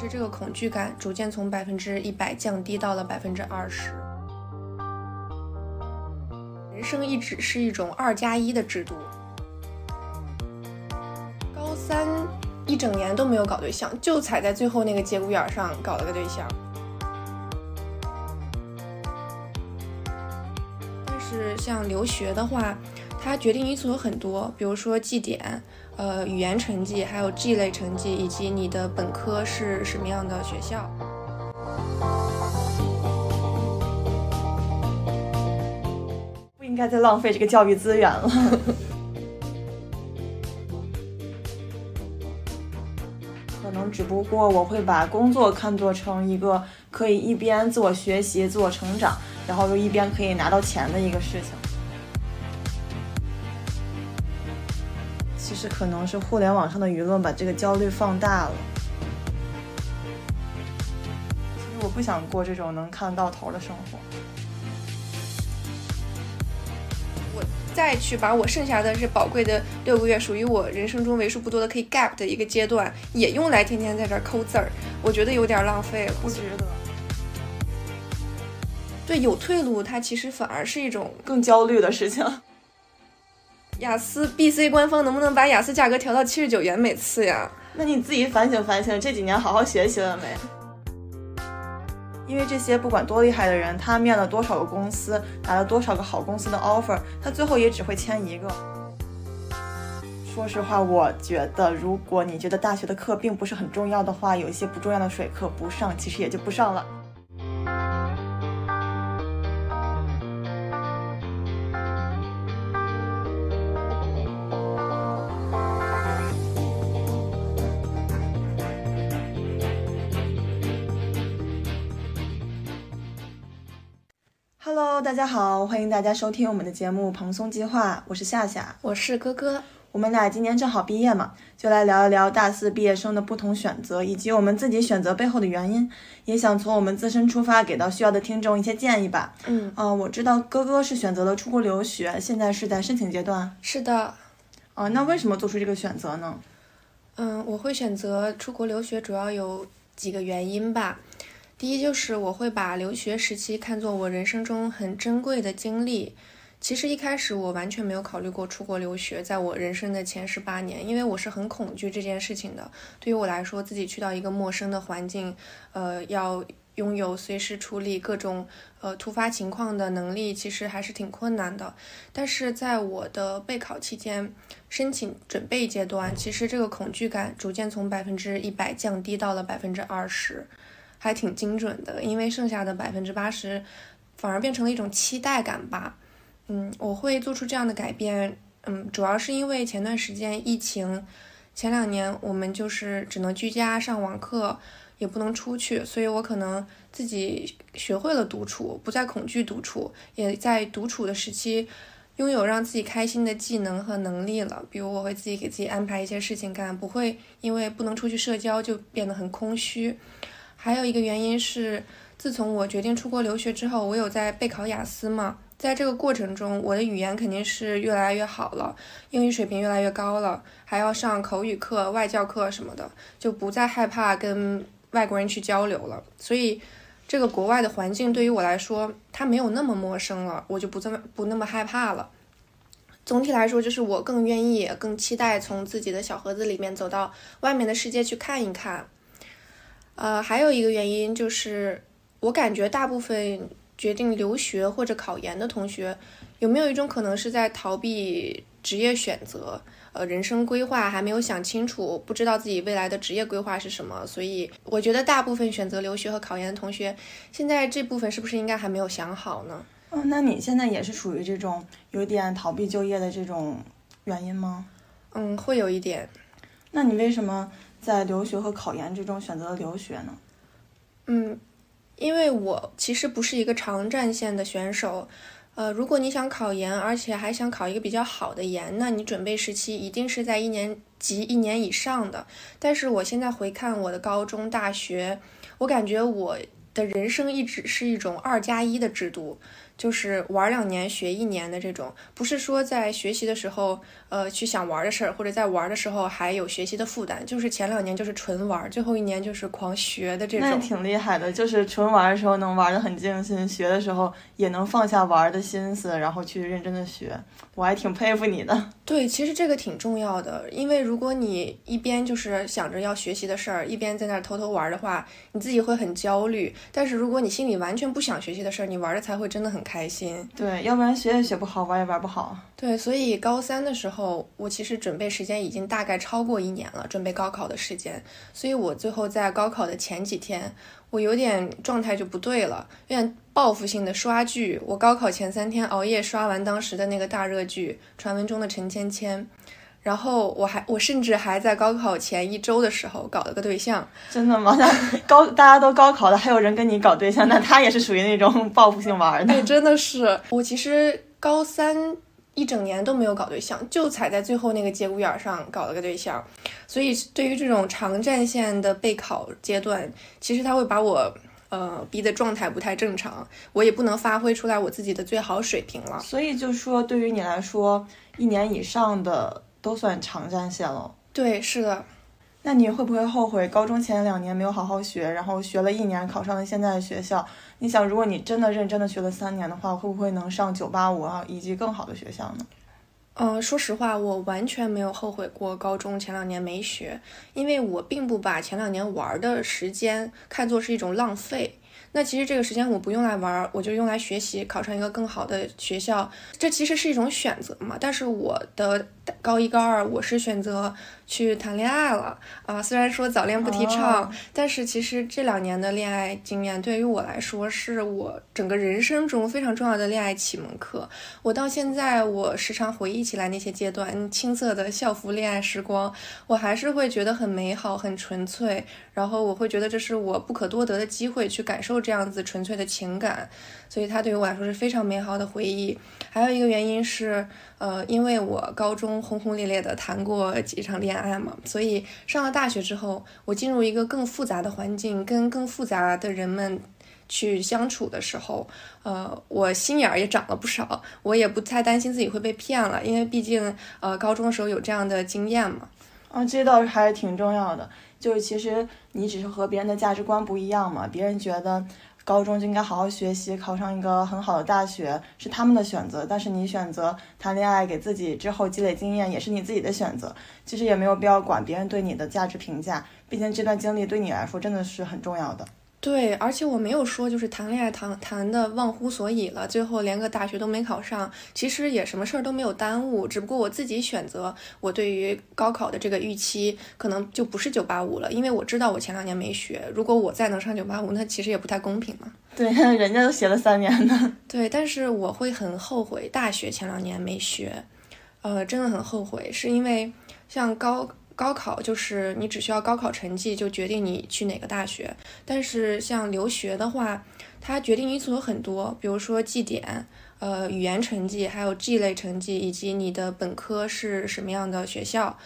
是这个恐惧感逐渐从百分之一百降低到了百分之二十。人生一直是一种二加一的制度。高三一整年都没有搞对象，就踩在最后那个节骨眼上搞了个对象。但是像留学的话，它决定因素有很多，比如说绩点。呃，语言成绩，还有 G 类成绩，以及你的本科是什么样的学校？不应该再浪费这个教育资源了。可能只不过我会把工作看作成一个可以一边自我学习、自我成长，然后又一边可以拿到钱的一个事情。其实可能是互联网上的舆论把这个焦虑放大了。其实我不想过这种能看到头的生活。我再去把我剩下的这宝贵的六个月，属于我人生中为数不多的可以 gap 的一个阶段，也用来天天在这儿抠字儿，我觉得有点浪费了。不值得。对，有退路，它其实反而是一种更焦虑的事情。雅思 B C 官方能不能把雅思价格调到七十九元每次呀？那你自己反省反省，这几年好好学习了没？因为这些不管多厉害的人，他面了多少个公司，拿了多少个好公司的 offer，他最后也只会签一个。说实话，我觉得如果你觉得大学的课并不是很重要的话，有一些不重要的水课不上，其实也就不上了。大家好，欢迎大家收听我们的节目《蓬松计划》，我是夏夏，我是哥哥。我们俩今年正好毕业嘛，就来聊一聊大四毕业生的不同选择，以及我们自己选择背后的原因，也想从我们自身出发，给到需要的听众一些建议吧。嗯，呃，我知道哥哥是选择了出国留学，现在是在申请阶段。是的。哦，那为什么做出这个选择呢？嗯，我会选择出国留学，主要有几个原因吧。第一就是我会把留学时期看作我人生中很珍贵的经历。其实一开始我完全没有考虑过出国留学，在我人生的前十八年，因为我是很恐惧这件事情的。对于我来说，自己去到一个陌生的环境，呃，要拥有随时处理各种呃突发情况的能力，其实还是挺困难的。但是在我的备考期间，申请准备阶段，其实这个恐惧感逐渐从百分之一百降低到了百分之二十。还挺精准的，因为剩下的百分之八十反而变成了一种期待感吧。嗯，我会做出这样的改变，嗯，主要是因为前段时间疫情，前两年我们就是只能居家上网课，也不能出去，所以我可能自己学会了独处，不再恐惧独处，也在独处的时期拥有让自己开心的技能和能力了。比如我会自己给自己安排一些事情干，不会因为不能出去社交就变得很空虚。还有一个原因是，自从我决定出国留学之后，我有在备考雅思嘛，在这个过程中，我的语言肯定是越来越好了，英语水平越来越高了，还要上口语课、外教课什么的，就不再害怕跟外国人去交流了。所以，这个国外的环境对于我来说，它没有那么陌生了，我就不这么不那么害怕了。总体来说，就是我更愿意、更期待从自己的小盒子里面走到外面的世界去看一看。呃，还有一个原因就是，我感觉大部分决定留学或者考研的同学，有没有一种可能是在逃避职业选择？呃，人生规划还没有想清楚，不知道自己未来的职业规划是什么。所以，我觉得大部分选择留学和考研的同学，现在这部分是不是应该还没有想好呢？哦，那你现在也是属于这种有点逃避就业的这种原因吗？嗯，会有一点。那你为什么？在留学和考研之中选择了留学呢？嗯，因为我其实不是一个长战线的选手。呃，如果你想考研，而且还想考一个比较好的研，那你准备时期一定是在一年级一年以上的。但是我现在回看我的高中、大学，我感觉我的人生一直是一种二加一的制度。就是玩两年学一年的这种，不是说在学习的时候，呃，去想玩的事儿，或者在玩的时候还有学习的负担，就是前两年就是纯玩，最后一年就是狂学的这种。那挺厉害的，就是纯玩的时候能玩的很尽兴，学的时候也能放下玩的心思，然后去认真的学，我还挺佩服你的。对，其实这个挺重要的，因为如果你一边就是想着要学习的事儿，一边在那儿偷偷玩的话，你自己会很焦虑。但是如果你心里完全不想学习的事儿，你玩的才会真的很开心。对，要不然学也学不好，玩也玩不好。对，所以高三的时候，我其实准备时间已经大概超过一年了，准备高考的时间。所以我最后在高考的前几天，我有点状态就不对了，有点报复性的刷剧。我高考前三天熬夜刷完当时的那个大热剧《传闻中的陈芊芊》。然后我还我甚至还在高考前一周的时候搞了个对象，真的吗？那高大家都高考了，还有人跟你搞对象，那他也是属于那种报复性玩的。对，真的是。我其实高三一整年都没有搞对象，就踩在最后那个节骨眼上搞了个对象。所以对于这种长战线的备考阶段，其实他会把我呃逼的状态不太正常，我也不能发挥出来我自己的最好水平了。所以就说对于你来说，一年以上的。都算长战线了。对，是的。那你会不会后悔高中前两年没有好好学，然后学了一年考上了现在的学校？你想，如果你真的认真的学了三年的话，会不会能上九八五啊，以及更好的学校呢？嗯，说实话，我完全没有后悔过高中前两年没学，因为我并不把前两年玩的时间看作是一种浪费。那其实这个时间我不用来玩，我就用来学习，考上一个更好的学校，这其实是一种选择嘛。但是我的高一高二，我是选择去谈恋爱了啊。虽然说早恋不提倡，但是其实这两年的恋爱经验对于我来说，是我整个人生中非常重要的恋爱启蒙课。我到现在，我时常回忆起来那些阶段青涩的校服恋爱时光，我还是会觉得很美好、很纯粹。然后我会觉得这是我不可多得的机会，去感受这样子纯粹的情感，所以它对于我来说是非常美好的回忆。还有一个原因是，呃，因为我高中轰轰烈烈的谈过几场恋爱嘛，所以上了大学之后，我进入一个更复杂的环境，跟更复杂的人们去相处的时候，呃，我心眼儿也长了不少，我也不太担心自己会被骗了，因为毕竟，呃，高中的时候有这样的经验嘛。啊，这倒是还是挺重要的。就是其实你只是和别人的价值观不一样嘛，别人觉得高中就应该好好学习，考上一个很好的大学是他们的选择，但是你选择谈恋爱，给自己之后积累经验也是你自己的选择。其实也没有必要管别人对你的价值评价，毕竟这段经历对你来说真的是很重要的。对，而且我没有说就是谈恋爱谈谈的忘乎所以了，最后连个大学都没考上，其实也什么事儿都没有耽误，只不过我自己选择，我对于高考的这个预期可能就不是九八五了，因为我知道我前两年没学，如果我再能上九八五，那其实也不太公平嘛。对，人家都学了三年呢。对，但是我会很后悔大学前两年没学，呃，真的很后悔，是因为像高。高考就是你只需要高考成绩就决定你去哪个大学，但是像留学的话，它决定因素有很多，比如说绩点、呃语言成绩，还有 G 类成绩，以及你的本科是什么样的学校。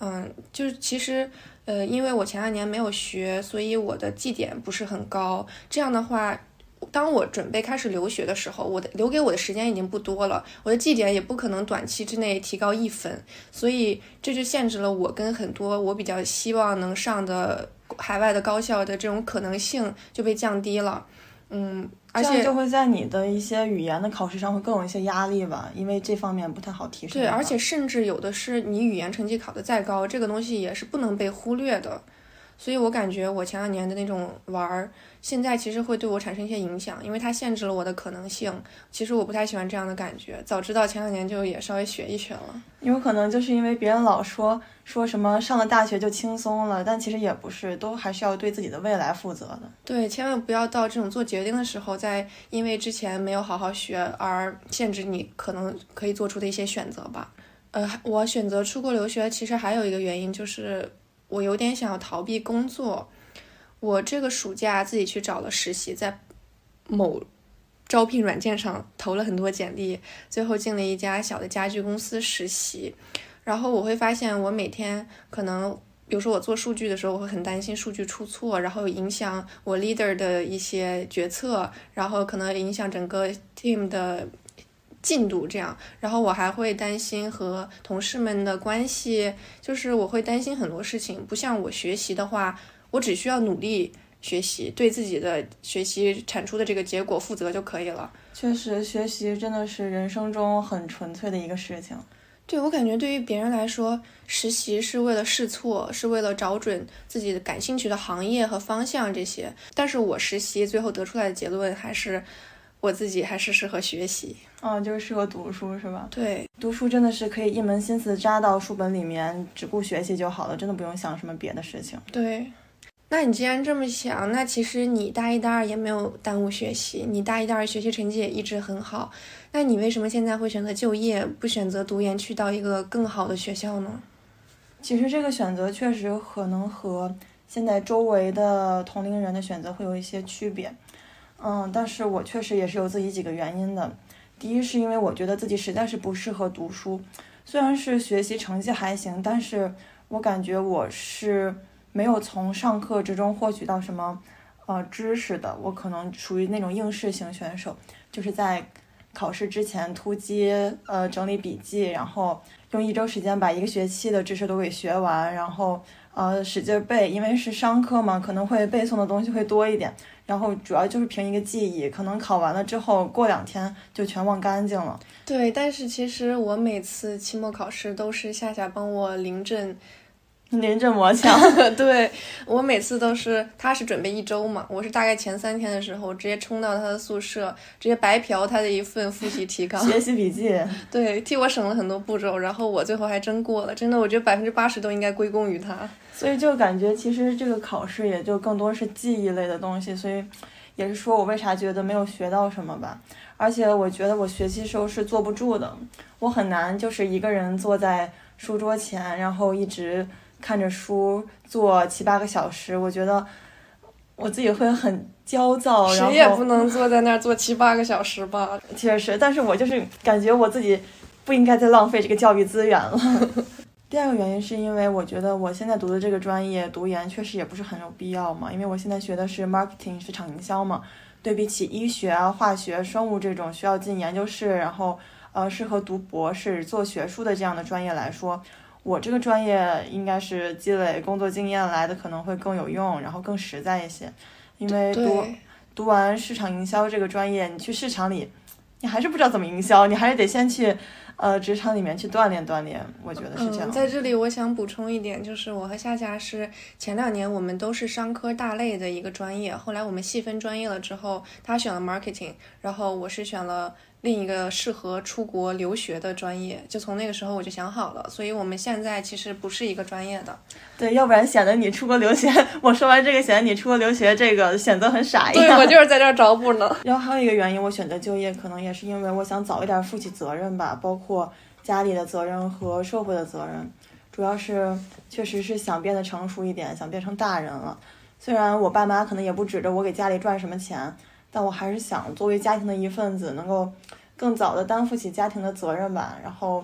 嗯，就是其实呃，因为我前两年没有学，所以我的绩点不是很高。这样的话。当我准备开始留学的时候，我的留给我的时间已经不多了，我的绩点也不可能短期之内提高一分，所以这就限制了我跟很多我比较希望能上的海外的高校的这种可能性就被降低了。嗯，而且就会在你的一些语言的考试上会更有一些压力吧，因为这方面不太好提升。对，而且甚至有的是你语言成绩考得再高，这个东西也是不能被忽略的。所以我感觉我前两年的那种玩儿。现在其实会对我产生一些影响，因为它限制了我的可能性。其实我不太喜欢这样的感觉，早知道前两年就也稍微学一学了。有可能就是因为别人老说说什么上了大学就轻松了，但其实也不是，都还是要对自己的未来负责的。对，千万不要到这种做决定的时候，再因为之前没有好好学而限制你可能可以做出的一些选择吧。呃，我选择出国留学，其实还有一个原因就是我有点想要逃避工作。我这个暑假自己去找了实习，在某招聘软件上投了很多简历，最后进了一家小的家具公司实习。然后我会发现，我每天可能比如说我做数据的时候，我会很担心数据出错，然后影响我 leader 的一些决策，然后可能影响整个 team 的进度这样。然后我还会担心和同事们的关系，就是我会担心很多事情。不像我学习的话，我只需要努力学习，对自己的学习产出的这个结果负责就可以了。确实，学习真的是人生中很纯粹的一个事情。对我感觉，对于别人来说，实习是为了试错，是为了找准自己感兴趣的行业和方向这些。但是我实习最后得出来的结论还是，我自己还是适合学习。嗯，就是适合读书，是吧？对，读书真的是可以一门心思扎到书本里面，只顾学习就好了，真的不用想什么别的事情。对。那你既然这么想，那其实你大一、大二也没有耽误学习，你大一、大二学习成绩也一直很好。那你为什么现在会选择就业，不选择读研去到一个更好的学校呢？其实这个选择确实可能和现在周围的同龄人的选择会有一些区别。嗯，但是我确实也是有自己几个原因的。第一是因为我觉得自己实在是不适合读书，虽然是学习成绩还行，但是我感觉我是。没有从上课之中获取到什么呃知识的，我可能属于那种应试型选手，就是在考试之前突击呃整理笔记，然后用一周时间把一个学期的知识都给学完，然后呃使劲背，因为是商科嘛，可能会背诵的东西会多一点，然后主要就是凭一个记忆，可能考完了之后过两天就全忘干净了。对，但是其实我每次期末考试都是夏夏帮我临阵。临阵磨枪，对我每次都是，他是准备一周嘛，我是大概前三天的时候直接冲到他的宿舍，直接白嫖他的一份复习提纲、学习笔记，对，替我省了很多步骤，然后我最后还真过了，真的，我觉得百分之八十都应该归功于他。所以就感觉其实这个考试也就更多是记忆类的东西，所以也是说我为啥觉得没有学到什么吧。而且我觉得我学习时候是坐不住的，我很难就是一个人坐在书桌前，然后一直。看着书坐七八个小时，我觉得我自己会很焦躁。谁也不能坐在那儿坐七八个小时吧？确实，但是我就是感觉我自己不应该再浪费这个教育资源了。第二个原因是因为我觉得我现在读的这个专业读研确实也不是很有必要嘛，因为我现在学的是 marketing 市场营销嘛。对比起医学啊、化学、生物这种需要进研究室，然后呃适合读博士、做学术的这样的专业来说。我这个专业应该是积累工作经验来的，可能会更有用，然后更实在一些。因为读读完市场营销这个专业，你去市场里，你还是不知道怎么营销，你还是得先去呃职场里面去锻炼锻炼。我觉得是这样。在这里，我想补充一点，就是我和夏夏是前两年我们都是商科大类的一个专业，后来我们细分专业了之后，他选了 marketing，然后我是选了。另一个适合出国留学的专业，就从那个时候我就想好了，所以我们现在其实不是一个专业的。对，要不然显得你出国留学，我说完这个显得你出国留学这个选择很傻一样。对，我就是在这儿找补呢。然后还有一个原因，我选择就业，可能也是因为我想早一点负起责任吧，包括家里的责任和社会的责任，主要是确实是想变得成熟一点，想变成大人了。虽然我爸妈可能也不指着我给家里赚什么钱。但我还是想作为家庭的一份子，能够更早的担负起家庭的责任吧，然后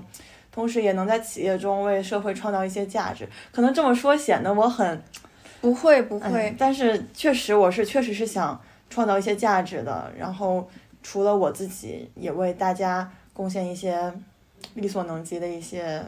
同时也能在企业中为社会创造一些价值。可能这么说显得我很不会不会，但是确实我是确实是想创造一些价值的。然后除了我自己，也为大家贡献一些力所能及的一些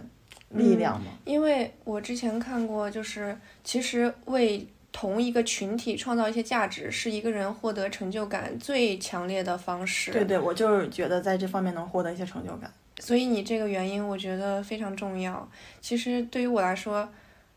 力量嘛。因为我之前看过，就是其实为。同一个群体创造一些价值，是一个人获得成就感最强烈的方式。对对，我就是觉得在这方面能获得一些成就感。所以你这个原因，我觉得非常重要。其实对于我来说，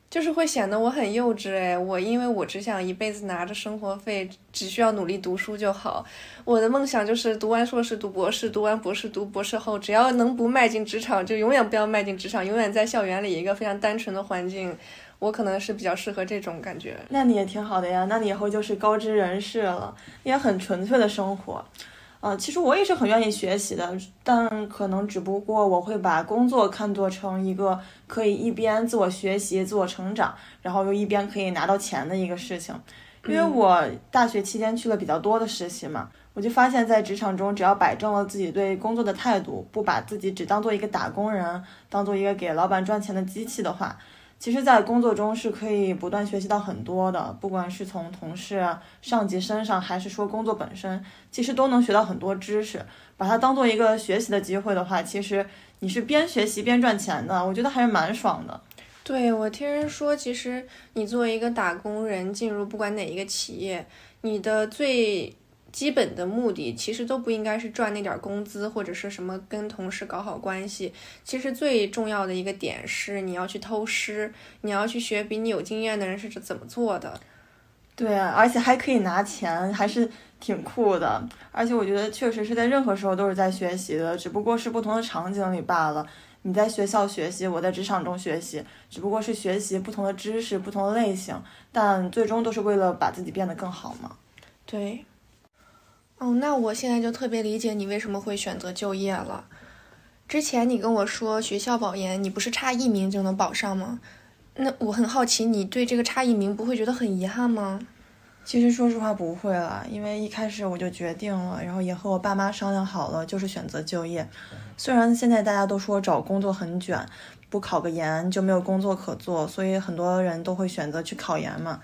就是会显得我很幼稚哎。我因为我只想一辈子拿着生活费，只需要努力读书就好。我的梦想就是读完硕士读博士，读完博士读博士后，只要能不迈进职场，就永远不要迈进职场，永远在校园里一个非常单纯的环境。我可能是比较适合这种感觉，那你也挺好的呀，那你以后就是高知人士了，也很纯粹的生活，啊，其实我也是很愿意学习的，但可能只不过我会把工作看作成一个可以一边自我学习、自我成长，然后又一边可以拿到钱的一个事情，因为我大学期间去了比较多的实习嘛，我就发现，在职场中，只要摆正了自己对工作的态度，不把自己只当做一个打工人，当做一个给老板赚钱的机器的话。其实，在工作中是可以不断学习到很多的，不管是从同事、上级身上，还是说工作本身，其实都能学到很多知识。把它当做一个学习的机会的话，其实你是边学习边赚钱的，我觉得还是蛮爽的。对，我听人说，其实你作为一个打工人进入不管哪一个企业，你的最基本的目的其实都不应该是赚那点工资，或者是什么跟同事搞好关系。其实最重要的一个点是，你要去偷师，你要去学比你有经验的人是怎么做的。对啊，而且还可以拿钱，还是挺酷的。而且我觉得确实是在任何时候都是在学习的，只不过是不同的场景里罢了。你在学校学习，我在职场中学习，只不过是学习不同的知识、不同的类型，但最终都是为了把自己变得更好嘛。对。哦，那我现在就特别理解你为什么会选择就业了。之前你跟我说学校保研，你不是差一名就能保上吗？那我很好奇，你对这个差一名不会觉得很遗憾吗？其实说实话不会了，因为一开始我就决定了，然后也和我爸妈商量好了，就是选择就业。虽然现在大家都说找工作很卷，不考个研就没有工作可做，所以很多人都会选择去考研嘛。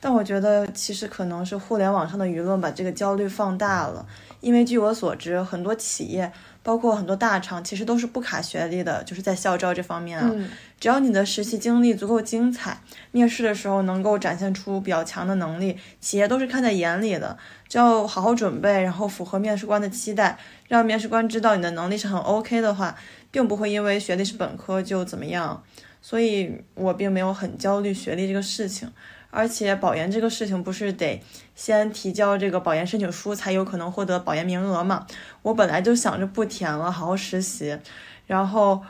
但我觉得，其实可能是互联网上的舆论把这个焦虑放大了。因为据我所知，很多企业，包括很多大厂，其实都是不卡学历的，就是在校招这方面啊。只要你的实习经历足够精彩，面试的时候能够展现出比较强的能力，企业都是看在眼里的。只要好好准备，然后符合面试官的期待，让面试官知道你的能力是很 OK 的话，并不会因为学历是本科就怎么样。所以我并没有很焦虑学历这个事情。而且保研这个事情不是得先提交这个保研申请书才有可能获得保研名额嘛？我本来就想着不填了，好好实习。然后，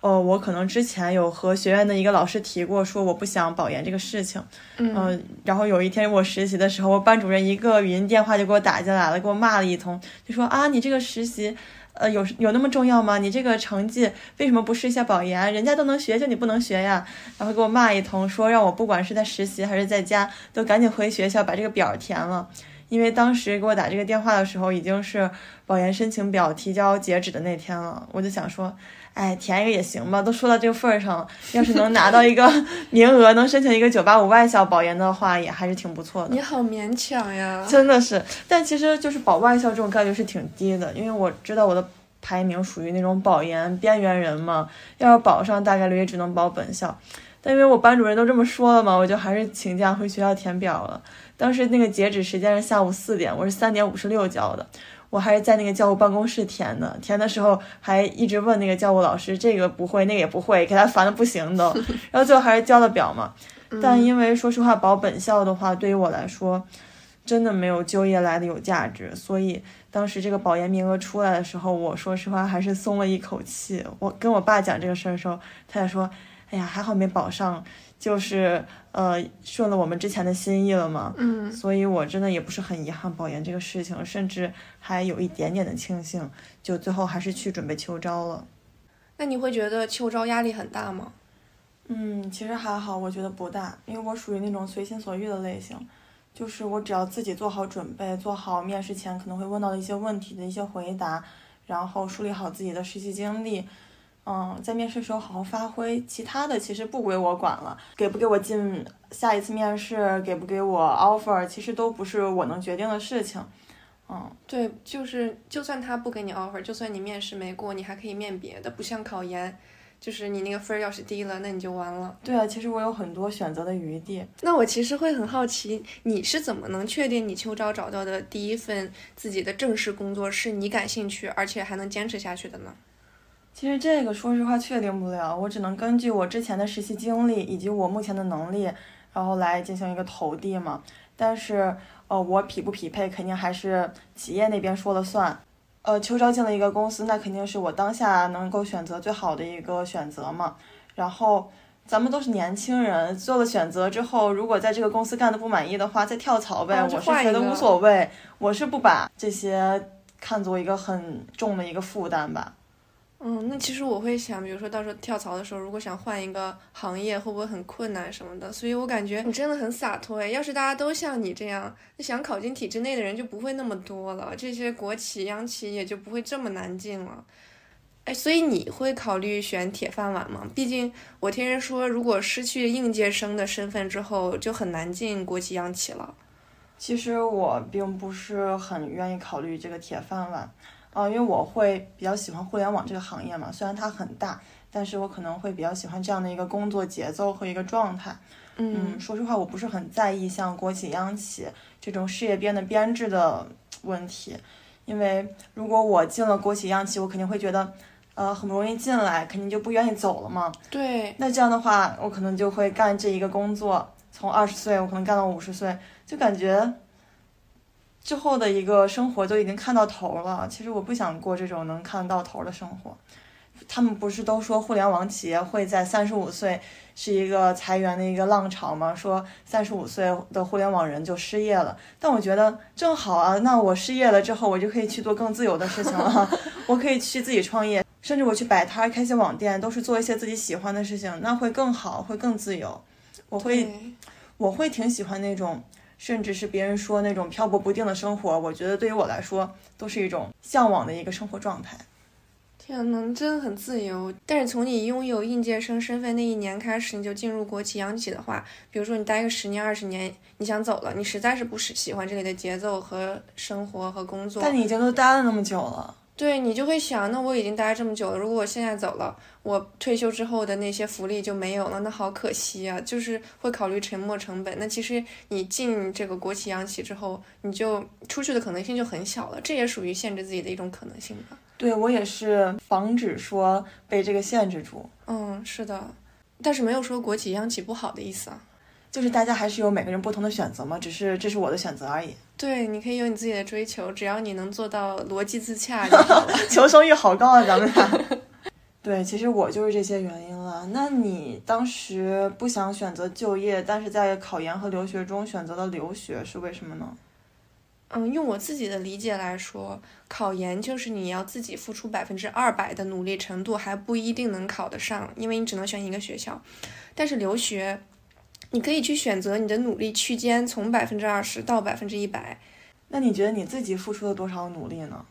哦，我可能之前有和学院的一个老师提过，说我不想保研这个事情。嗯。然后有一天我实习的时候，我班主任一个语音电话就给我打进来了，给我骂了一通，就说啊，你这个实习。呃，有有那么重要吗？你这个成绩为什么不试一下保研？人家都能学，就你不能学呀？然后给我骂一通，说让我不管是在实习还是在家，都赶紧回学校把这个表填了。因为当时给我打这个电话的时候，已经是保研申请表提交截止的那天了。我就想说。哎，填一个也行吧，都说到这个份儿上了，要是能拿到一个 名额，能申请一个九八五外校保研的话，也还是挺不错的。你好勉强呀，真的是。但其实就是保外校这种概率是挺低的，因为我知道我的排名属于那种保研边缘人嘛，要是保上，大概率也只能保本校。但因为我班主任都这么说了嘛，我就还是请假回学校填表了。当时那个截止时间是下午四点，我是三点五十六交的。我还是在那个教务办公室填的，填的时候还一直问那个教务老师，这个不会，那个也不会，给他烦的不行都。然后最后还是交了表嘛。但因为说实话，保本校的话，对于我来说，真的没有就业来的有价值。所以当时这个保研名额出来的时候，我说实话还是松了一口气。我跟我爸讲这个事儿的时候，他也说，哎呀，还好没保上。就是呃顺了我们之前的心意了嘛，嗯，所以我真的也不是很遗憾保研这个事情，甚至还有一点点的庆幸，就最后还是去准备秋招了。那你会觉得秋招压力很大吗？嗯，其实还好，我觉得不大，因为我属于那种随心所欲的类型，就是我只要自己做好准备，做好面试前可能会问到的一些问题的一些回答，然后梳理好自己的实习经历。嗯，在面试时候好好发挥，其他的其实不归我管了。给不给我进下一次面试，给不给我 offer，其实都不是我能决定的事情。嗯，对，就是就算他不给你 offer，就算你面试没过，你还可以面别的，不像考研，就是你那个分儿要是低了，那你就完了。对啊，其实我有很多选择的余地。那我其实会很好奇，你是怎么能确定你秋招找到的第一份自己的正式工作是你感兴趣，而且还能坚持下去的呢？其实这个说实话确定不了，我只能根据我之前的实习经历以及我目前的能力，然后来进行一个投递嘛。但是，呃，我匹不匹配肯定还是企业那边说了算。呃，秋招进了一个公司，那肯定是我当下能够选择最好的一个选择嘛。然后，咱们都是年轻人，做了选择之后，如果在这个公司干的不满意的话，再跳槽呗。我是觉得无所谓，我是不把这些看作一个很重的一个负担吧。嗯，那其实我会想，比如说到时候跳槽的时候，如果想换一个行业，会不会很困难什么的？所以我感觉你真的很洒脱哎。要是大家都像你这样，那想考进体制内的人就不会那么多了，这些国企、央企也就不会这么难进了。哎，所以你会考虑选铁饭碗吗？毕竟我听人说，如果失去应届生的身份之后，就很难进国企央企了。其实我并不是很愿意考虑这个铁饭碗，啊，因为我会比较喜欢互联网这个行业嘛，虽然它很大，但是我可能会比较喜欢这样的一个工作节奏和一个状态。嗯，说实话，我不是很在意像国企央企这种事业编的编制的问题，因为如果我进了国企央企，我肯定会觉得。呃，很不容易进来，肯定就不愿意走了嘛。对。那这样的话，我可能就会干这一个工作，从二十岁我可能干到五十岁，就感觉之后的一个生活就已经看到头了。其实我不想过这种能看到头的生活。他们不是都说互联网企业会在三十五岁是一个裁员的一个浪潮吗？说三十五岁的互联网人就失业了。但我觉得正好啊，那我失业了之后，我就可以去做更自由的事情了，我可以去自己创业。甚至我去摆摊、开些网店，都是做一些自己喜欢的事情，那会更好，会更自由。我会，我会挺喜欢那种，甚至是别人说那种漂泊不定的生活。我觉得对于我来说，都是一种向往的一个生活状态。天呐，真的很自由。但是从你拥有应届生身份那一年开始，你就进入国企、央企的话，比如说你待个十年、二十年，你想走了，你实在是不喜喜欢这里的节奏和生活和工作。但你已经都待了那么久了。对你就会想，那我已经待这么久了，如果我现在走了，我退休之后的那些福利就没有了，那好可惜啊！就是会考虑沉没成本。那其实你进这个国企央企之后，你就出去的可能性就很小了，这也属于限制自己的一种可能性吧。对我也是防止说被这个限制住。嗯，是的，但是没有说国企央企不好的意思啊。就是大家还是有每个人不同的选择嘛，只是这是我的选择而已。对，你可以有你自己的追求，只要你能做到逻辑自洽。求生欲好高啊，咱们俩。对，其实我就是这些原因了。那你当时不想选择就业，但是在考研和留学中选择了留学，是为什么呢？嗯，用我自己的理解来说，考研就是你要自己付出百分之二百的努力程度，还不一定能考得上，因为你只能选一个学校。但是留学。你可以去选择你的努力区间，从百分之二十到百分之一百。那你觉得你自己付出了多少努力呢？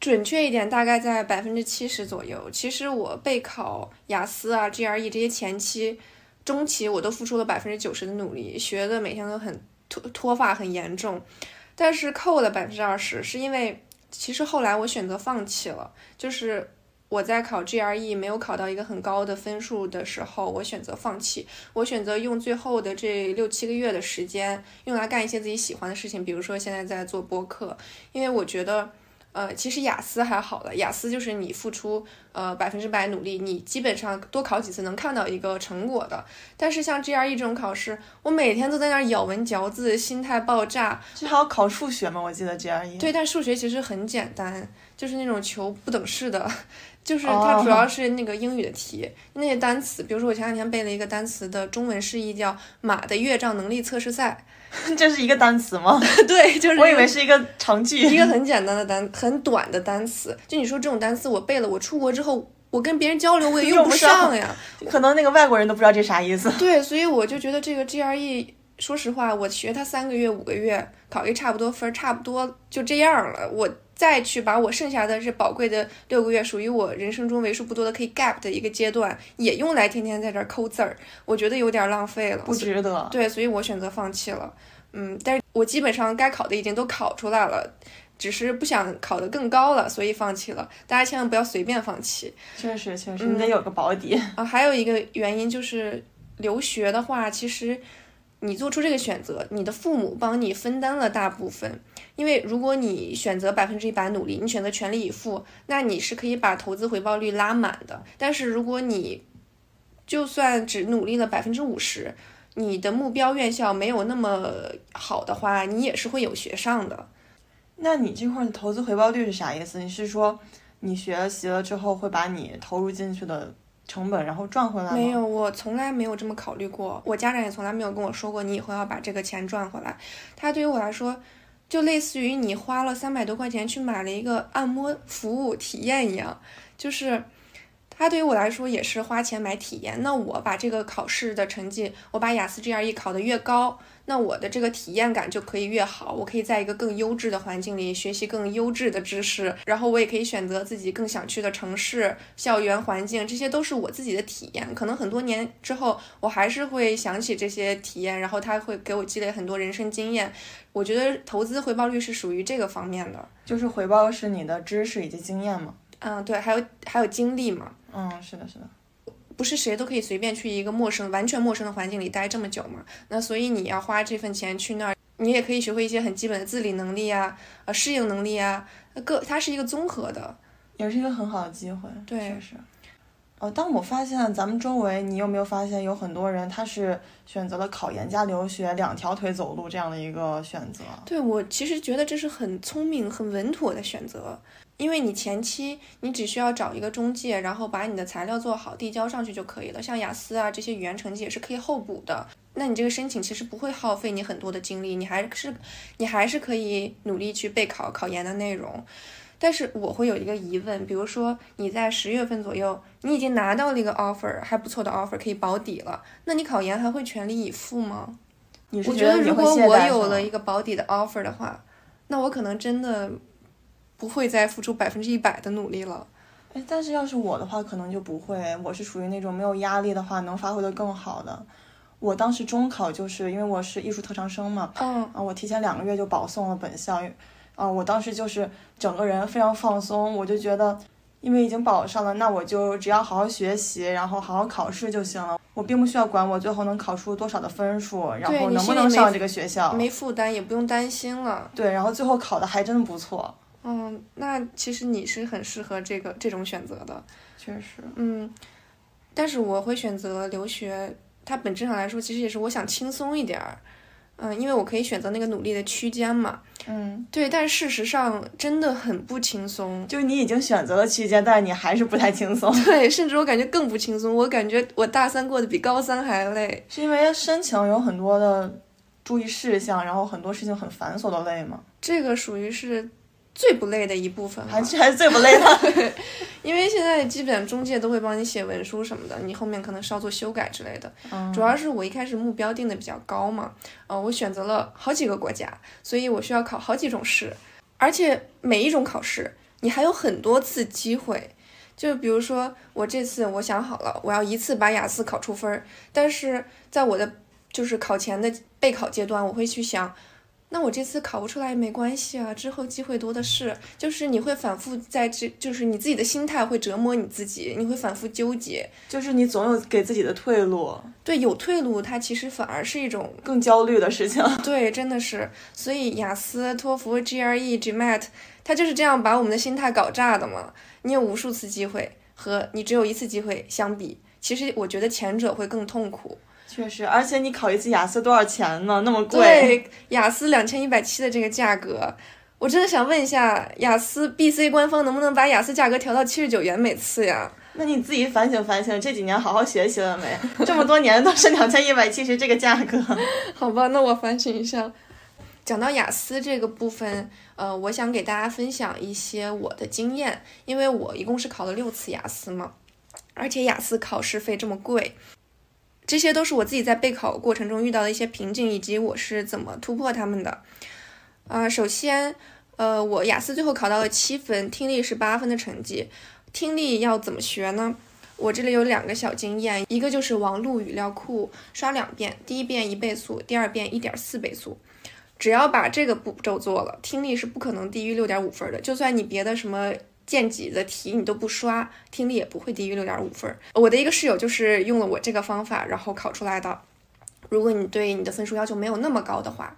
准确一点，大概在百分之七十左右。其实我备考雅思啊、GRE 这些前期、中期，我都付出了百分之九十的努力，学的每天都很脱脱发很严重。但是扣了百分之二十，是因为其实后来我选择放弃了，就是。我在考 GRE 没有考到一个很高的分数的时候，我选择放弃。我选择用最后的这六七个月的时间，用来干一些自己喜欢的事情，比如说现在在做播客，因为我觉得。呃，其实雅思还好了，雅思就是你付出呃百分之百努力，你基本上多考几次能看到一个成果的。但是像 GRE 这种考试，我每天都在那儿咬文嚼字，心态爆炸。这还要考数学吗？我记得 GRE。对，但数学其实很简单，就是那种求不等式的，就是它主要是那个英语的题，那些单词，比如说我前两天背了一个单词的中文释义，叫马的越障能力测试赛。这是一个单词吗？对，就是我以为是一个长句，一个很简单的单，很短的单词。就你说这种单词我背了，我出国之后我跟别人交流我也用不上呀，可能那个外国人都不知道这啥意思。对，所以我就觉得这个 GRE，说实话，我学它三个月五个月，考一差不多分，差不多就这样了。我。再去把我剩下的这宝贵的六个月，属于我人生中为数不多的可以 gap 的一个阶段，也用来天天在这儿抠字儿，我觉得有点浪费了，不值得。对，所以我选择放弃了。嗯，但是我基本上该考的已经都考出来了，只是不想考得更高了，所以放弃了。大家千万不要随便放弃。确实，确实，你得有个保底啊。还有一个原因就是留学的话，其实你做出这个选择，你的父母帮你分担了大部分。因为如果你选择百分之一百努力，你选择全力以赴，那你是可以把投资回报率拉满的。但是如果你就算只努力了百分之五十，你的目标院校没有那么好的话，你也是会有学上的。那你这块的投资回报率是啥意思？你是说你学习了之后会把你投入进去的成本然后赚回来吗？没有，我从来没有这么考虑过。我家长也从来没有跟我说过你以后要把这个钱赚回来。他对于我来说。就类似于你花了三百多块钱去买了一个按摩服务体验一样，就是它对于我来说也是花钱买体验。那我把这个考试的成绩，我把雅思 GRE 考得越高，那我的这个体验感就可以越好。我可以在一个更优质的环境里学习更优质的知识，然后我也可以选择自己更想去的城市、校园环境，这些都是我自己的体验。可能很多年之后，我还是会想起这些体验，然后它会给我积累很多人生经验。我觉得投资回报率是属于这个方面的，就是回报是你的知识以及经验嘛。嗯，对，还有还有经历嘛。嗯，是的，是的，不是谁都可以随便去一个陌生、完全陌生的环境里待这么久嘛？那所以你要花这份钱去那儿，你也可以学会一些很基本的自理能力啊，呃，适应能力啊，各它是一个综合的，也是一个很好的机会。对，确实。哦，当我发现咱们周围，你有没有发现有很多人他是选择了考研加留学，两条腿走路这样的一个选择？对我其实觉得这是很聪明、很稳妥的选择。因为你前期你只需要找一个中介，然后把你的材料做好，递交上去就可以了。像雅思啊这些语言成绩也是可以候补的。那你这个申请其实不会耗费你很多的精力，你还是你还是可以努力去备考考研的内容。但是我会有一个疑问，比如说你在十月份左右，你已经拿到了一个 offer，还不错的 offer 可以保底了，那你考研还会全力以赴吗？我觉得如果我有了一个保底的 offer 的话，那我可能真的。不会再付出百分之一百的努力了，哎，但是要是我的话，可能就不会。我是属于那种没有压力的话，能发挥的更好的。我当时中考就是因为我是艺术特长生嘛，嗯，啊，我提前两个月就保送了本校，啊，我当时就是整个人非常放松，我就觉得，因为已经保上了，那我就只要好好学习，然后好好考试就行了，我并不需要管我最后能考出多少的分数，然后能不能上这个学校，没负担，也不用担心了。对，然后最后考的还真的不错。嗯，那其实你是很适合这个这种选择的，确实。嗯，但是我会选择留学，它本质上来说其实也是我想轻松一点儿，嗯，因为我可以选择那个努力的区间嘛。嗯，对，但事实上真的很不轻松。就你已经选择了区间，但是你还是不太轻松。对，甚至我感觉更不轻松。我感觉我大三过得比高三还累，是因为申请有很多的注意事项，然后很多事情很繁琐的累吗？这个属于是。最不累的一部分，还是还是最不累的，因为现在基本中介都会帮你写文书什么的，你后面可能稍作修改之类的。主要是我一开始目标定的比较高嘛，呃，我选择了好几个国家，所以我需要考好几种试，而且每一种考试你还有很多次机会。就比如说我这次我想好了，我要一次把雅思考出分儿，但是在我的就是考前的备考阶段，我会去想。那我这次考不出来也没关系啊，之后机会多的是。就是你会反复在这，就是你自己的心态会折磨你自己，你会反复纠结，就是你总有给自己的退路。对，有退路，它其实反而是一种更焦虑的事情。对，真的是。所以雅思、托福、GRE、GMAT，它就是这样把我们的心态搞炸的嘛。你有无数次机会和你只有一次机会相比，其实我觉得前者会更痛苦。确实，而且你考一次雅思多少钱呢？那么贵。对，雅思两千一百七的这个价格，我真的想问一下，雅思 B C 官方能不能把雅思价格调到七十九元每次呀？那你自己反省反省，这几年好好学习了没？这么多年都是两千一百七十这个价格。好吧，那我反省一下。讲到雅思这个部分，呃，我想给大家分享一些我的经验，因为我一共是考了六次雅思嘛，而且雅思考试费这么贵。这些都是我自己在备考过程中遇到的一些瓶颈，以及我是怎么突破他们的。啊，首先，呃，我雅思最后考到了七分，听力是八分的成绩。听力要怎么学呢？我这里有两个小经验，一个就是王璐语料库刷两遍，第一遍一倍速，第二遍一点四倍速。只要把这个步骤做了，听力是不可能低于六点五分的。就算你别的什么。见几的题你都不刷，听力也不会低于六点五分。我的一个室友就是用了我这个方法，然后考出来的。如果你对你的分数要求没有那么高的话，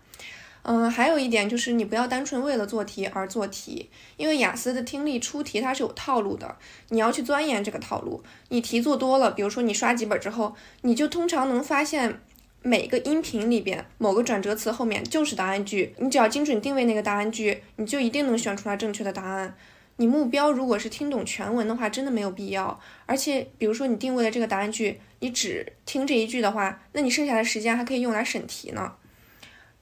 嗯，还有一点就是你不要单纯为了做题而做题，因为雅思的听力出题它是有套路的，你要去钻研这个套路。你题做多了，比如说你刷几本之后，你就通常能发现每个音频里边某个转折词后面就是答案句，你只要精准定位那个答案句，你就一定能选出来正确的答案。你目标如果是听懂全文的话，真的没有必要。而且，比如说你定位的这个答案句，你只听这一句的话，那你剩下的时间还可以用来审题呢。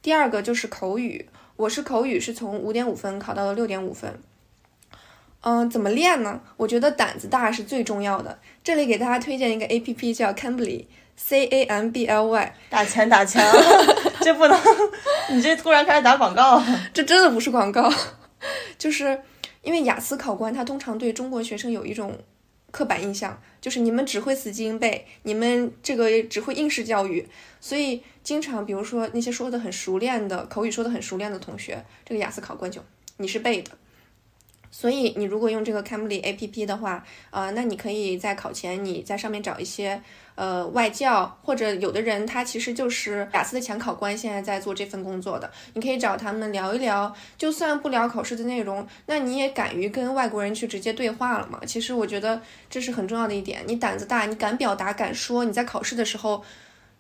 第二个就是口语，我是口语是从五点五分考到了六点五分。嗯，怎么练呢？我觉得胆子大是最重要的。这里给大家推荐一个 A P P，叫 Cambly，C A M B L Y。打钱打钱，这不能，你这突然开始打广告，这真的不是广告，就是因为雅思考官他通常对中国学生有一种刻板印象，就是你们只会死记硬背，你们这个只会应试教育，所以经常比如说那些说的很熟练的口语说的很熟练的同学，这个雅思考官就你是背的。所以你如果用这个 Camly A P P 的话，呃，那你可以在考前你在上面找一些呃外教，或者有的人他其实就是雅思的前考官，现在在做这份工作的，你可以找他们聊一聊，就算不聊考试的内容，那你也敢于跟外国人去直接对话了嘛？其实我觉得这是很重要的一点，你胆子大，你敢表达，敢说，你在考试的时候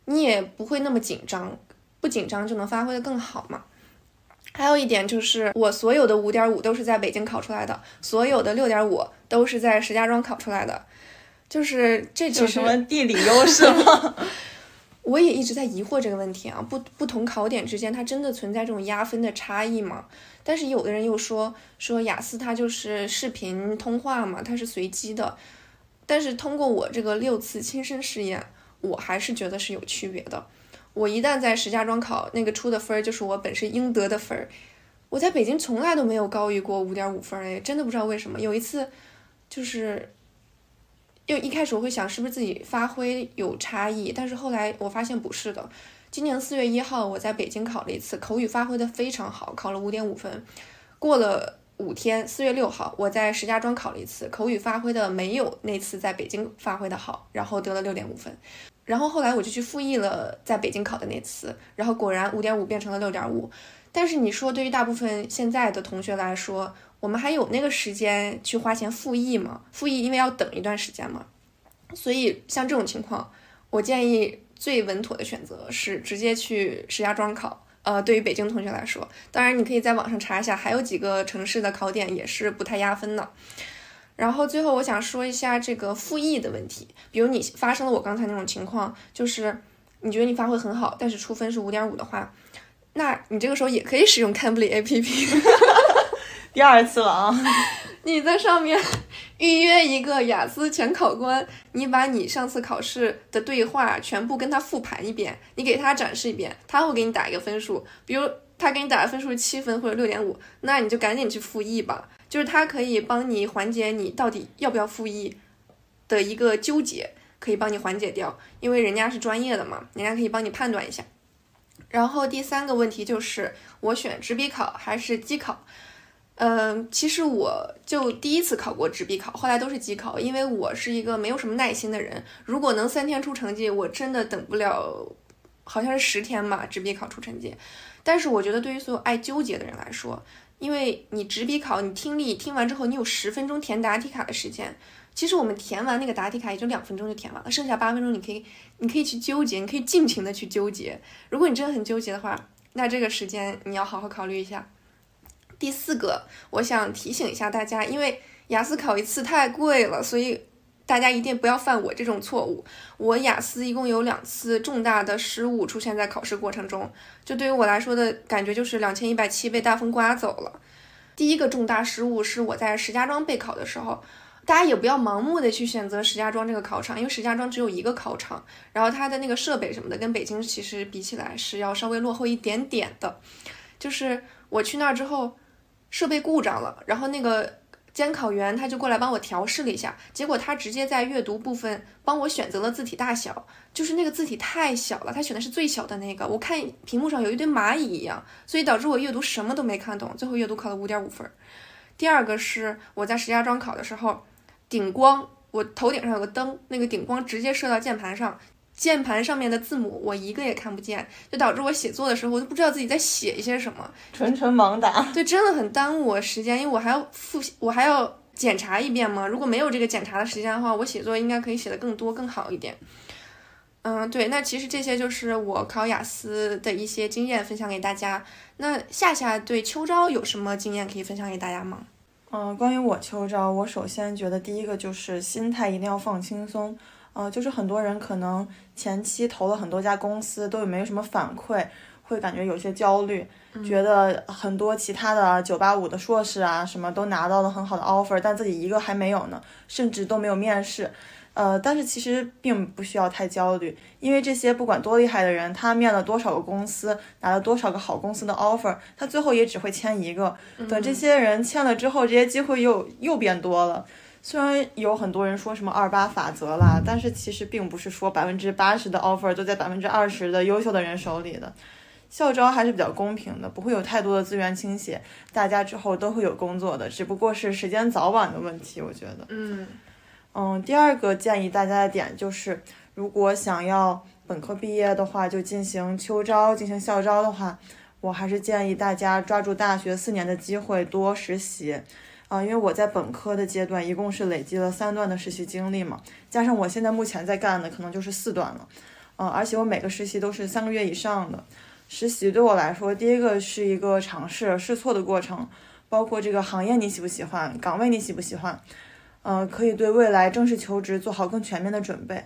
你也不会那么紧张，不紧张就能发挥的更好嘛。还有一点就是，我所有的五点五都是在北京考出来的，所有的六点五都是在石家庄考出来的，就是这有什么地理优势吗？我也一直在疑惑这个问题啊，不不同考点之间它真的存在这种压分的差异吗？但是有的人又说说雅思它就是视频通话嘛，它是随机的，但是通过我这个六次亲身试验，我还是觉得是有区别的。我一旦在石家庄考，那个出的分儿就是我本身应得的分儿。我在北京从来都没有高于过五点五分儿，哎，真的不知道为什么。有一次，就是，又一开始我会想是不是自己发挥有差异，但是后来我发现不是的。今年四月一号我在北京考了一次，口语发挥的非常好，考了五点五分。过了五天，四月六号我在石家庄考了一次，口语发挥的没有那次在北京发挥的好，然后得了六点五分。然后后来我就去复议了在北京考的那次，然后果然五点五变成了六点五。但是你说对于大部分现在的同学来说，我们还有那个时间去花钱复议吗？复议因为要等一段时间嘛。所以像这种情况，我建议最稳妥的选择是直接去石家庄考。呃，对于北京同学来说，当然你可以在网上查一下，还有几个城市的考点也是不太压分的。然后最后我想说一下这个复议的问题，比如你发生了我刚才那种情况，就是你觉得你发挥很好，但是出分是五点五的话，那你这个时候也可以使用 Cambly A P P。第二次了啊！你在上面预约一个雅思前考官，你把你上次考试的对话全部跟他复盘一遍，你给他展示一遍，他会给你打一个分数，比如他给你打的分数是七分或者六点五，那你就赶紧去复议吧。就是它可以帮你缓解你到底要不要复议的一个纠结，可以帮你缓解掉，因为人家是专业的嘛，人家可以帮你判断一下。然后第三个问题就是我选纸笔考还是机考？嗯，其实我就第一次考过纸笔考，后来都是机考，因为我是一个没有什么耐心的人，如果能三天出成绩，我真的等不了，好像是十天吧，纸笔考出成绩。但是我觉得对于所有爱纠结的人来说，因为你纸笔考，你听力听完之后，你有十分钟填答题卡的时间。其实我们填完那个答题卡也就两分钟就填完了，剩下八分钟你可以，你可以去纠结，你可以尽情的去纠结。如果你真的很纠结的话，那这个时间你要好好考虑一下。第四个，我想提醒一下大家，因为雅思考一次太贵了，所以。大家一定不要犯我这种错误。我雅思一共有两次重大的失误出现在考试过程中，就对于我来说的感觉就是两千一百七被大风刮走了。第一个重大失误是我在石家庄备考的时候，大家也不要盲目的去选择石家庄这个考场，因为石家庄只有一个考场，然后它的那个设备什么的跟北京其实比起来是要稍微落后一点点的。就是我去那儿之后，设备故障了，然后那个。监考员他就过来帮我调试了一下，结果他直接在阅读部分帮我选择了字体大小，就是那个字体太小了，他选的是最小的那个，我看屏幕上有一堆蚂蚁一样，所以导致我阅读什么都没看懂，最后阅读考了五点五分。第二个是我在石家庄考的时候，顶光，我头顶上有个灯，那个顶光直接射到键盘上。键盘上面的字母我一个也看不见，就导致我写作的时候我都不知道自己在写一些什么，纯纯盲打。对，真的很耽误我时间，因为我还要复习，我还要检查一遍嘛。如果没有这个检查的时间的话，我写作应该可以写得更多更好一点。嗯，对，那其实这些就是我考雅思的一些经验分享给大家。那夏夏对秋招有什么经验可以分享给大家吗？嗯，关于我秋招，我首先觉得第一个就是心态一定要放轻松。呃，就是很多人可能前期投了很多家公司，都有没有什么反馈，会感觉有些焦虑，觉得很多其他的九八五的硕士啊什么都拿到了很好的 offer，但自己一个还没有呢，甚至都没有面试。呃，但是其实并不需要太焦虑，因为这些不管多厉害的人，他面了多少个公司，拿了多少个好公司的 offer，他最后也只会签一个。等这些人签了之后，这些机会又又变多了。虽然有很多人说什么二八法则啦，但是其实并不是说百分之八十的 offer 都在百分之二十的优秀的人手里的。校招还是比较公平的，不会有太多的资源倾斜，大家之后都会有工作的，只不过是时间早晚的问题。我觉得，嗯。嗯，第二个建议大家的点就是，如果想要本科毕业的话，就进行秋招，进行校招的话，我还是建议大家抓住大学四年的机会多实习。啊，因为我在本科的阶段一共是累积了三段的实习经历嘛，加上我现在目前在干的可能就是四段了。嗯，而且我每个实习都是三个月以上的。实习对我来说，第一个是一个尝试试错的过程，包括这个行业你喜不喜欢，岗位你喜不喜欢。嗯，可以对未来正式求职做好更全面的准备。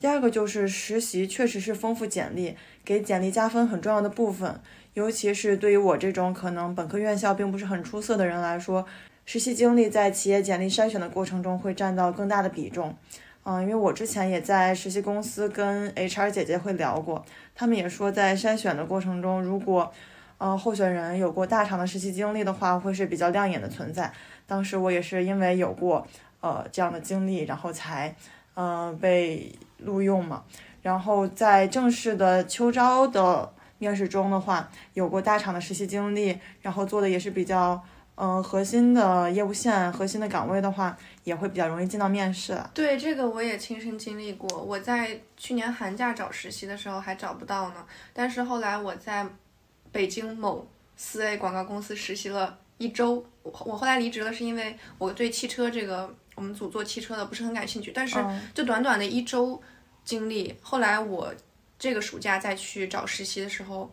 第二个就是实习，确实是丰富简历、给简历加分很重要的部分。尤其是对于我这种可能本科院校并不是很出色的人来说，实习经历在企业简历筛选的过程中会占到更大的比重。嗯，因为我之前也在实习公司跟 HR 姐姐会聊过，他们也说在筛选的过程中，如果呃候选人有过大厂的实习经历的话，会是比较亮眼的存在。当时我也是因为有过。呃，这样的经历，然后才，嗯，被录用嘛。然后在正式的秋招的面试中的话，有过大厂的实习经历，然后做的也是比较，嗯，核心的业务线、核心的岗位的话，也会比较容易进到面试。对，这个我也亲身经历过。我在去年寒假找实习的时候还找不到呢，但是后来我在北京某四 A 广告公司实习了一周。我我后来离职了，是因为我对汽车这个。我们组做汽车的不是很感兴趣，但是就短短的一周经历，后来我这个暑假再去找实习的时候，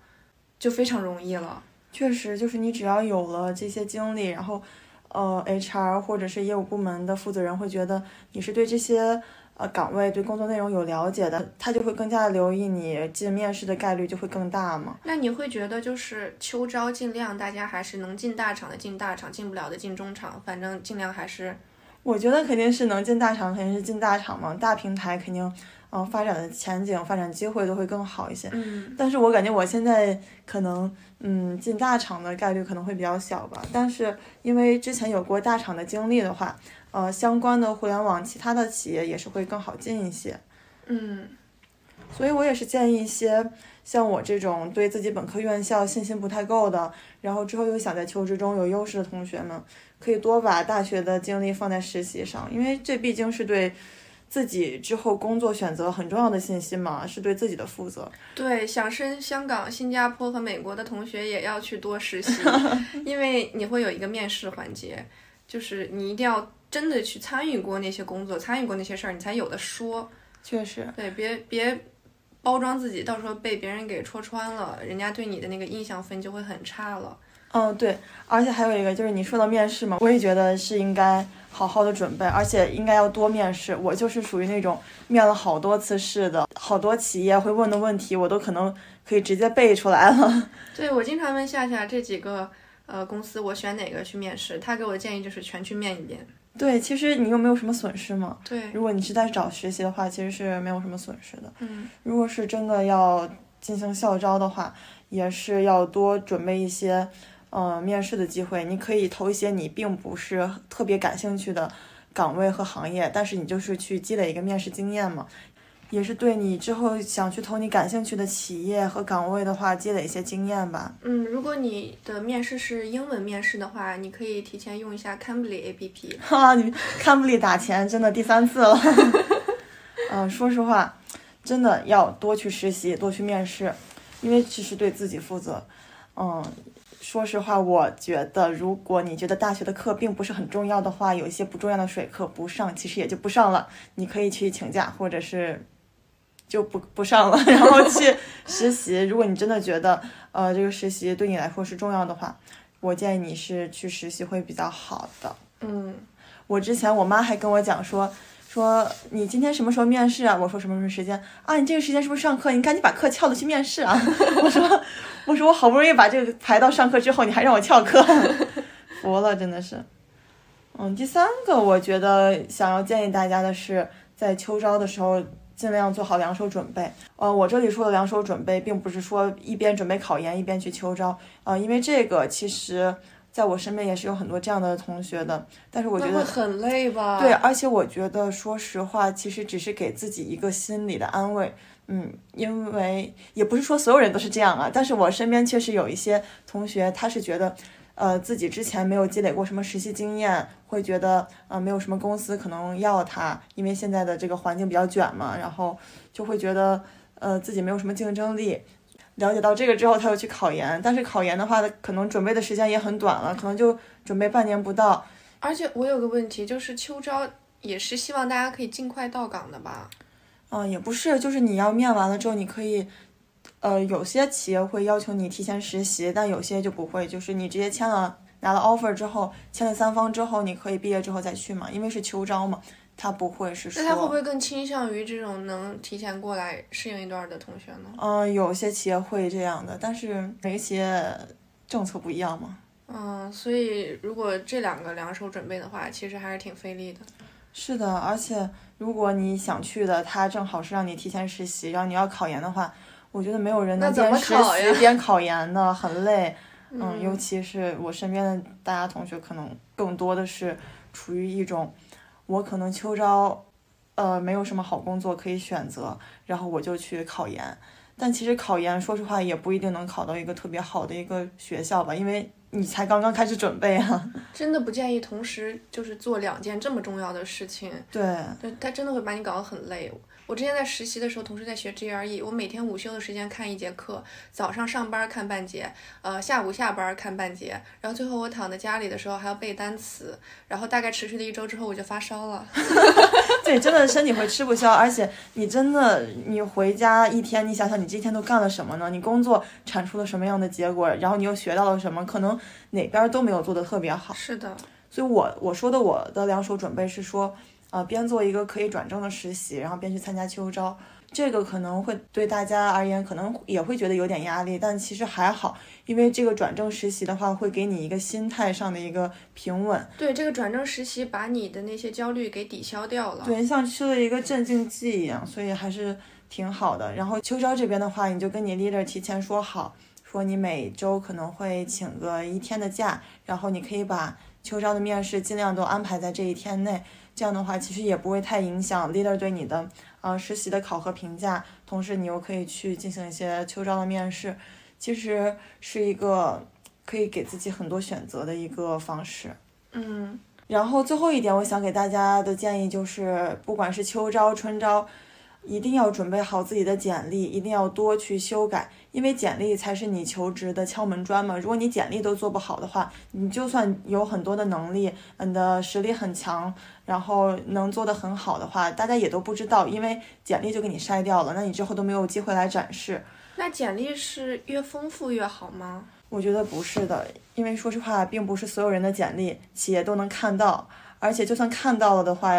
就非常容易了。确实，就是你只要有了这些经历，然后呃，HR 或者是业务部门的负责人会觉得你是对这些呃岗位、对工作内容有了解的，他就会更加的留意你进面试的概率就会更大嘛。那你会觉得就是秋招尽量大家还是能进大厂的进大厂，进不了的进中厂，反正尽量还是。我觉得肯定是能进大厂，肯定是进大厂嘛。大平台肯定，嗯，发展的前景、发展机会都会更好一些。嗯。但是我感觉我现在可能，嗯，进大厂的概率可能会比较小吧。但是因为之前有过大厂的经历的话，呃，相关的互联网其他的企业也是会更好进一些。嗯。所以我也是建议一些像我这种对自己本科院校信心不太够的，然后之后又想在求职中有优势的同学们。可以多把大学的精力放在实习上，因为这毕竟是对自己之后工作选择很重要的信息嘛，是对自己的负责。对，想升香港、新加坡和美国的同学也要去多实习，因为你会有一个面试环节，就是你一定要真的去参与过那些工作，参与过那些事儿，你才有的说。确实。对，别别包装自己，到时候被别人给戳穿了，人家对你的那个印象分就会很差了。嗯，对，而且还有一个就是你说到面试嘛，我也觉得是应该好好的准备，而且应该要多面试。我就是属于那种面了好多次试的，好多企业会问的问题，我都可能可以直接背出来了。对，我经常问夏夏这几个呃公司，我选哪个去面试？他给我的建议就是全去面一遍。对，其实你又没有什么损失嘛。对，如果你是在找实习的话，其实是没有什么损失的。嗯，如果是真的要进行校招的话，也是要多准备一些。嗯，面试的机会，你可以投一些你并不是特别感兴趣的岗位和行业，但是你就是去积累一个面试经验嘛，也是对你之后想去投你感兴趣的企业和岗位的话，积累一些经验吧。嗯，如果你的面试是英文面试的话，你可以提前用一下 Cambly APP。哈，你 Cambly 打钱真的第三次了。嗯，说实话，真的要多去实习，多去面试，因为这是对自己负责。嗯。说实话，我觉得如果你觉得大学的课并不是很重要的话，有一些不重要的水课不上，其实也就不上了。你可以去请假，或者是就不不上了，然后去实习。如果你真的觉得呃这个实习对你来说是重要的话，我建议你是去实习会比较好的。嗯，我之前我妈还跟我讲说。说你今天什么时候面试啊？我说什么什么时间啊？你这个时间是不是上课？你赶紧把课翘了去面试啊！我说我说我好不容易把这个排到上课之后，你还让我翘课，服了，真的是。嗯，第三个我觉得想要建议大家的是，在秋招的时候尽量做好两手准备。呃，我这里说的两手准备，并不是说一边准备考研一边去秋招，呃，因为这个其实。在我身边也是有很多这样的同学的，但是我觉得很累吧？对，而且我觉得，说实话，其实只是给自己一个心理的安慰。嗯，因为也不是说所有人都是这样啊，但是我身边确实有一些同学，他是觉得，呃，自己之前没有积累过什么实习经验，会觉得，呃，没有什么公司可能要他，因为现在的这个环境比较卷嘛，然后就会觉得，呃，自己没有什么竞争力。了解到这个之后，他又去考研，但是考研的话，可能准备的时间也很短了，可能就准备半年不到。而且我有个问题，就是秋招也是希望大家可以尽快到岗的吧？嗯，也不是，就是你要面完了之后，你可以，呃，有些企业会要求你提前实习，但有些就不会，就是你直接签了拿了 offer 之后，签了三方之后，你可以毕业之后再去嘛，因为是秋招嘛。他不会是说，那他会不会更倾向于这种能提前过来适应一段的同学呢？嗯，有些企业会这样的，但是每个企业政策不一样嘛。嗯，所以如果这两个两手准备的话，其实还是挺费力的。是的，而且如果你想去的，他正好是让你提前实习，然后你要考研的话，我觉得没有人能边实习边考研的，很累。嗯，尤其是我身边的大家同学，可能更多的是处于一种。我可能秋招，呃，没有什么好工作可以选择，然后我就去考研。但其实考研，说实话也不一定能考到一个特别好的一个学校吧，因为你才刚刚开始准备啊。真的不建议同时就是做两件这么重要的事情。对，对他真的会把你搞得很累。我之前在实习的时候，同时在学 GRE，我每天午休的时间看一节课，早上上班看半节，呃，下午下班看半节，然后最后我躺在家里的时候还要背单词，然后大概持续了一周之后我就发烧了。对，真的身体会吃不消，而且你真的你回家一天，你想想你这一天都干了什么呢？你工作产出了什么样的结果？然后你又学到了什么？可能哪边都没有做的特别好。是的，所以我我说的我的两手准备是说。呃，边做一个可以转正的实习，然后边去参加秋招，这个可能会对大家而言可能也会觉得有点压力，但其实还好，因为这个转正实习的话会给你一个心态上的一个平稳。对，这个转正实习把你的那些焦虑给抵消掉了。对，像吃了一个镇静剂一样，所以还是挺好的。然后秋招这边的话，你就跟你 leader 提前说好，说你每周可能会请个一天的假，然后你可以把秋招的面试尽量都安排在这一天内。这样的话，其实也不会太影响 leader 对你的呃实习的考核评价，同时你又可以去进行一些秋招的面试，其实是一个可以给自己很多选择的一个方式。嗯，然后最后一点，我想给大家的建议就是，不管是秋招、春招。一定要准备好自己的简历，一定要多去修改，因为简历才是你求职的敲门砖嘛。如果你简历都做不好的话，你就算有很多的能力，你的实力很强，然后能做得很好的话，大家也都不知道，因为简历就给你筛掉了，那你之后都没有机会来展示。那简历是越丰富越好吗？我觉得不是的，因为说实话，并不是所有人的简历企业都能看到。而且就算看到了的话，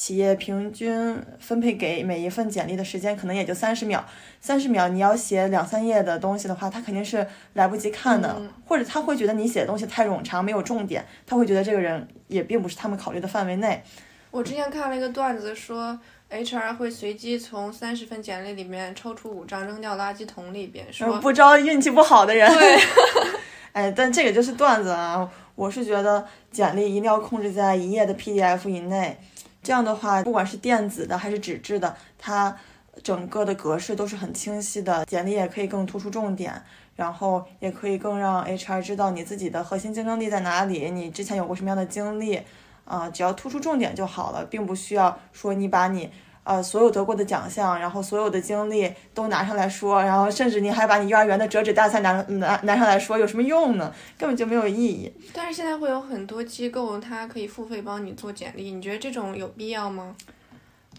企业平均分配给每一份简历的时间可能也就三十秒。三十秒你要写两三页的东西的话，他肯定是来不及看的，或者他会觉得你写的东西太冗长，没有重点，他会觉得这个人也并不是他们考虑的范围内。我之前看了一个段子，说 HR 会随机从三十份简历里面抽出五张扔掉垃圾桶里边，说不招运气不好的人。对，哎，但这个就是段子啊。我是觉得简历一定要控制在一页的 PDF 以内，这样的话，不管是电子的还是纸质的，它整个的格式都是很清晰的。简历也可以更突出重点，然后也可以更让 HR 知道你自己的核心竞争力在哪里，你之前有过什么样的经历，啊，只要突出重点就好了，并不需要说你把你。呃，所有得过的奖项，然后所有的经历都拿上来说，然后甚至你还把你幼儿园的折纸大赛拿拿拿上来说，有什么用呢？根本就没有意义。但是现在会有很多机构，它可以付费帮你做简历，你觉得这种有必要吗？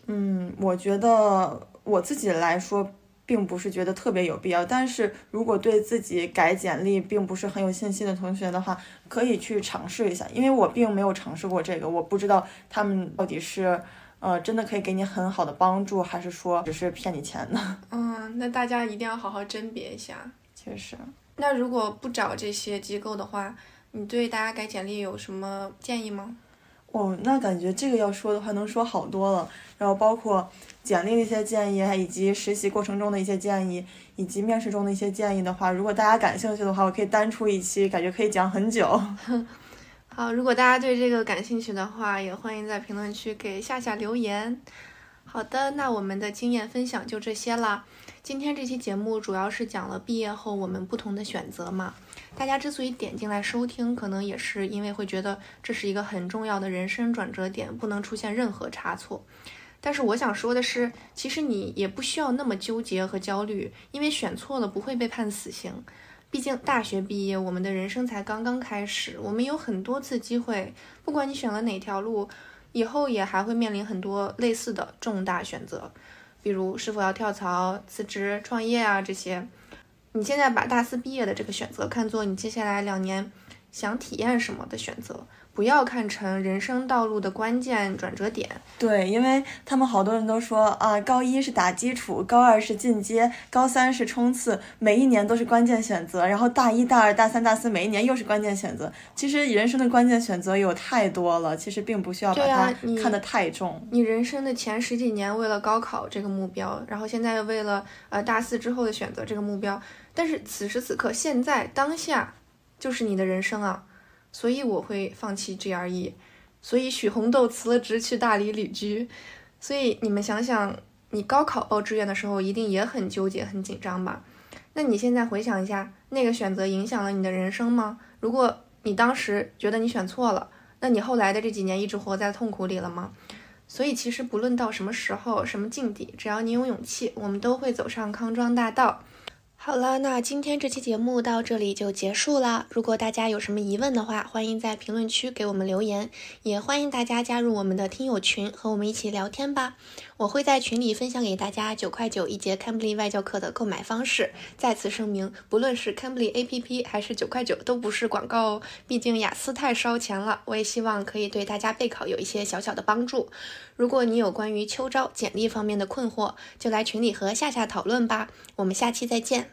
嗯，我觉得我自己来说，并不是觉得特别有必要。但是如果对自己改简历并不是很有信心的同学的话，可以去尝试一下，因为我并没有尝试过这个，我不知道他们到底是。呃，真的可以给你很好的帮助，还是说只是骗你钱呢？嗯，那大家一定要好好甄别一下。确实。那如果不找这些机构的话，你对大家改简历有什么建议吗？哦，那感觉这个要说的话能说好多了，然后包括简历的一些建议，以及实习过程中的一些建议，以及面试中的一些建议的话，如果大家感兴趣的话，我可以单出一期，感觉可以讲很久。好，如果大家对这个感兴趣的话，也欢迎在评论区给夏夏留言。好的，那我们的经验分享就这些了。今天这期节目主要是讲了毕业后我们不同的选择嘛。大家之所以点进来收听，可能也是因为会觉得这是一个很重要的人生转折点，不能出现任何差错。但是我想说的是，其实你也不需要那么纠结和焦虑，因为选错了不会被判死刑。毕竟大学毕业，我们的人生才刚刚开始，我们有很多次机会，不管你选了哪条路，以后也还会面临很多类似的重大选择，比如是否要跳槽、辞职、创业啊这些。你现在把大四毕业的这个选择看作你接下来两年想体验什么的选择。不要看成人生道路的关键转折点。对，因为他们好多人都说啊，高一是打基础，高二是进阶，高三是冲刺，每一年都是关键选择。然后大一、大二、大三、大四，每一年又是关键选择。其实人生的关键选择有太多了，其实并不需要把它看得太重。你人生的前十几年为了高考这个目标，然后现在为了呃大四之后的选择这个目标，但是此时此刻，现在当下就是你的人生啊。所以我会放弃 GRE，所以许红豆辞了职去大理旅居。所以你们想想，你高考报志愿的时候一定也很纠结、很紧张吧？那你现在回想一下，那个选择影响了你的人生吗？如果你当时觉得你选错了，那你后来的这几年一直活在痛苦里了吗？所以其实不论到什么时候、什么境地，只要你有勇气，我们都会走上康庄大道。好了，那今天这期节目到这里就结束了。如果大家有什么疑问的话，欢迎在评论区给我们留言，也欢迎大家加入我们的听友群，和我们一起聊天吧。我会在群里分享给大家九块九一节 Cambly 外教课的购买方式。再次声明，不论是 Cambly APP 还是九块九，都不是广告哦。毕竟雅思太烧钱了。我也希望可以对大家备考有一些小小的帮助。如果你有关于秋招简历方面的困惑，就来群里和夏夏讨论吧。我们下期再见。